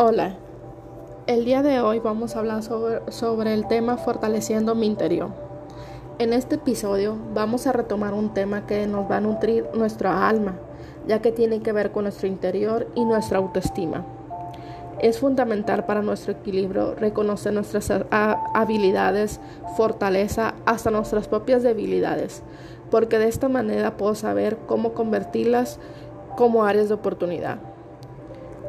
Hola, el día de hoy vamos a hablar sobre, sobre, el tema fortaleciendo mi interior. En este episodio vamos a retomar un tema que nos va a nutrir nuestra alma, ya que tiene que ver con nuestro interior y nuestra autoestima. Es fundamental para nuestro equilibrio reconocer nuestras habilidades, fortaleza, hasta nuestras propias debilidades, porque de esta manera puedo saber cómo convertirlas como áreas de oportunidad.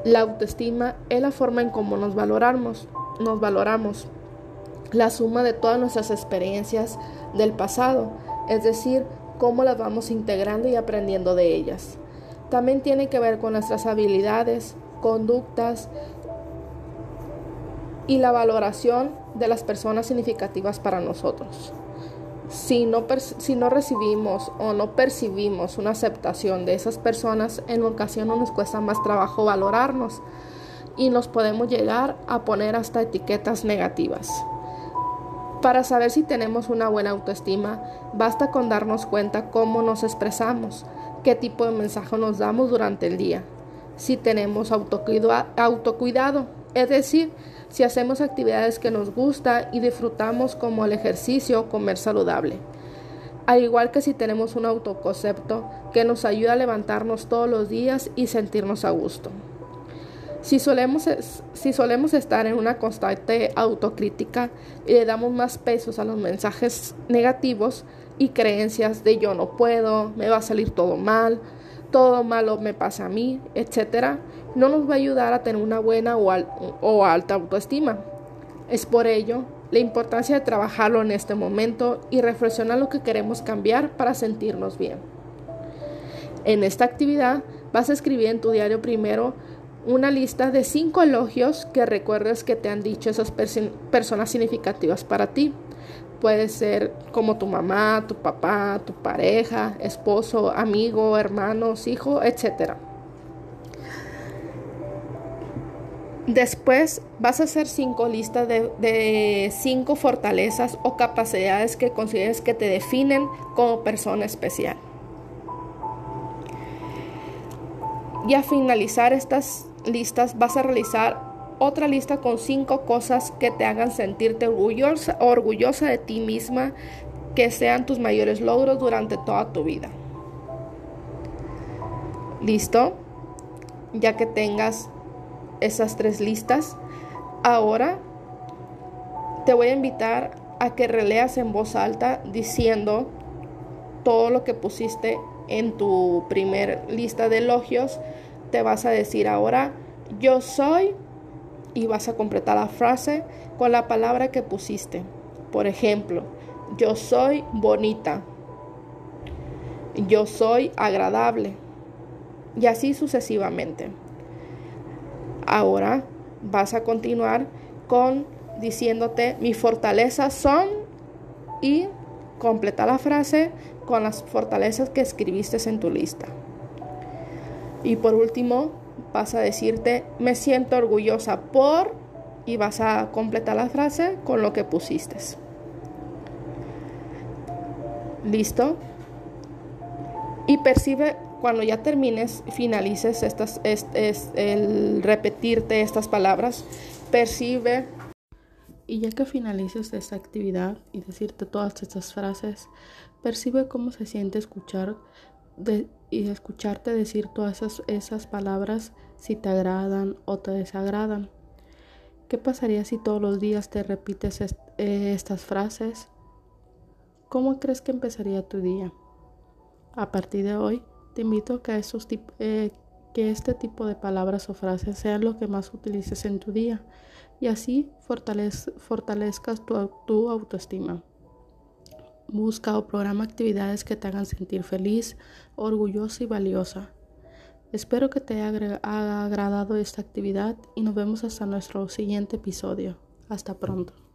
La autoestima es la forma en cómo nos valoramos, nos valoramos, la suma de todas nuestras experiencias del pasado, es decir, cómo las vamos integrando y aprendiendo de ellas. También tiene que ver con nuestras habilidades, conductas y la valoración de las personas significativas para nosotros si no, si no recibimos o no percibimos una aceptación de esas personas, en ocasiones nos cuesta más trabajo valorarnos y nos podemos llegar a poner hasta etiquetas negativas. Para saber si tenemos una buena autoestima, basta con darnos cuenta cómo nos expresamos, qué tipo de mensaje nos damos durante el día, si tenemos autocuidado, es decir, si hacemos actividades que nos gusta y disfrutamos como el ejercicio comer saludable. Al igual que si tenemos un autoconcepto que nos ayuda a levantarnos todos los días y sentirnos a gusto. Si solemos, si solemos estar en una constante autocrítica y le damos más pesos a los mensajes negativos y creencias de yo no puedo, me va a salir todo mal, todo malo me pasa a mí, etcétera, no nos va a ayudar a tener una buena o, alta autoestima. Es por ello la importancia de trabajarlo en este momento y reflexionar lo que queremos cambiar para sentirnos bien. En esta actividad vas a escribir en tu diario primero una lista de cinco elogios que recuerdes que te han dicho esas personas significativas para ti. Puede ser como tu mamá, tu papá, tu pareja, esposo, amigo, hermanos, hijo, etc. Después vas a hacer cinco listas de, de, cinco fortalezas o capacidades que consideres que te definen como persona especial. Y a finalizar estas listas vas a realizar otra lista con cinco cosas que te hagan sentirte orgullosa, orgullosa de ti misma, que sean tus mayores logros durante toda tu vida. ¿Listo? Ya que tengas esas tres listas, ahora te voy a invitar a que releas en voz alta diciendo todo lo que pusiste en tu primer lista de elogios. Te vas a decir ahora, yo soy y vas a completar la frase con la palabra que pusiste. Por ejemplo, yo soy bonita. Yo soy agradable. Y así sucesivamente. Ahora vas a continuar con diciéndote mis fortalezas son y completa la frase con las fortalezas que escribiste en tu lista. Y por último, vas a decirte, me siento orgullosa por, y vas a completar la frase con lo que pusiste. ¿Listo? Y percibe cuando ya termines, finalices estas, el repetirte estas palabras, percibe. Y ya que finalices esta actividad y decirte todas estas frases, percibe cómo se siente escuchar y escucharte decir todas esas, palabras si te agradan o te desagradan. ¿Qué pasaría si todos los días te repites eh, estas frases? ¿Cómo crees que empezaría tu día? A partir de hoy, te invito a que, esos eh, que este tipo de palabras o frases sean lo que más utilices en tu día y así fortalezcas tu, tu autoestima. Busca o programa actividades que te hagan sentir feliz, orgullosa y valiosa. Espero que te haya agradado esta actividad y nos vemos hasta nuestro siguiente episodio. Hasta pronto.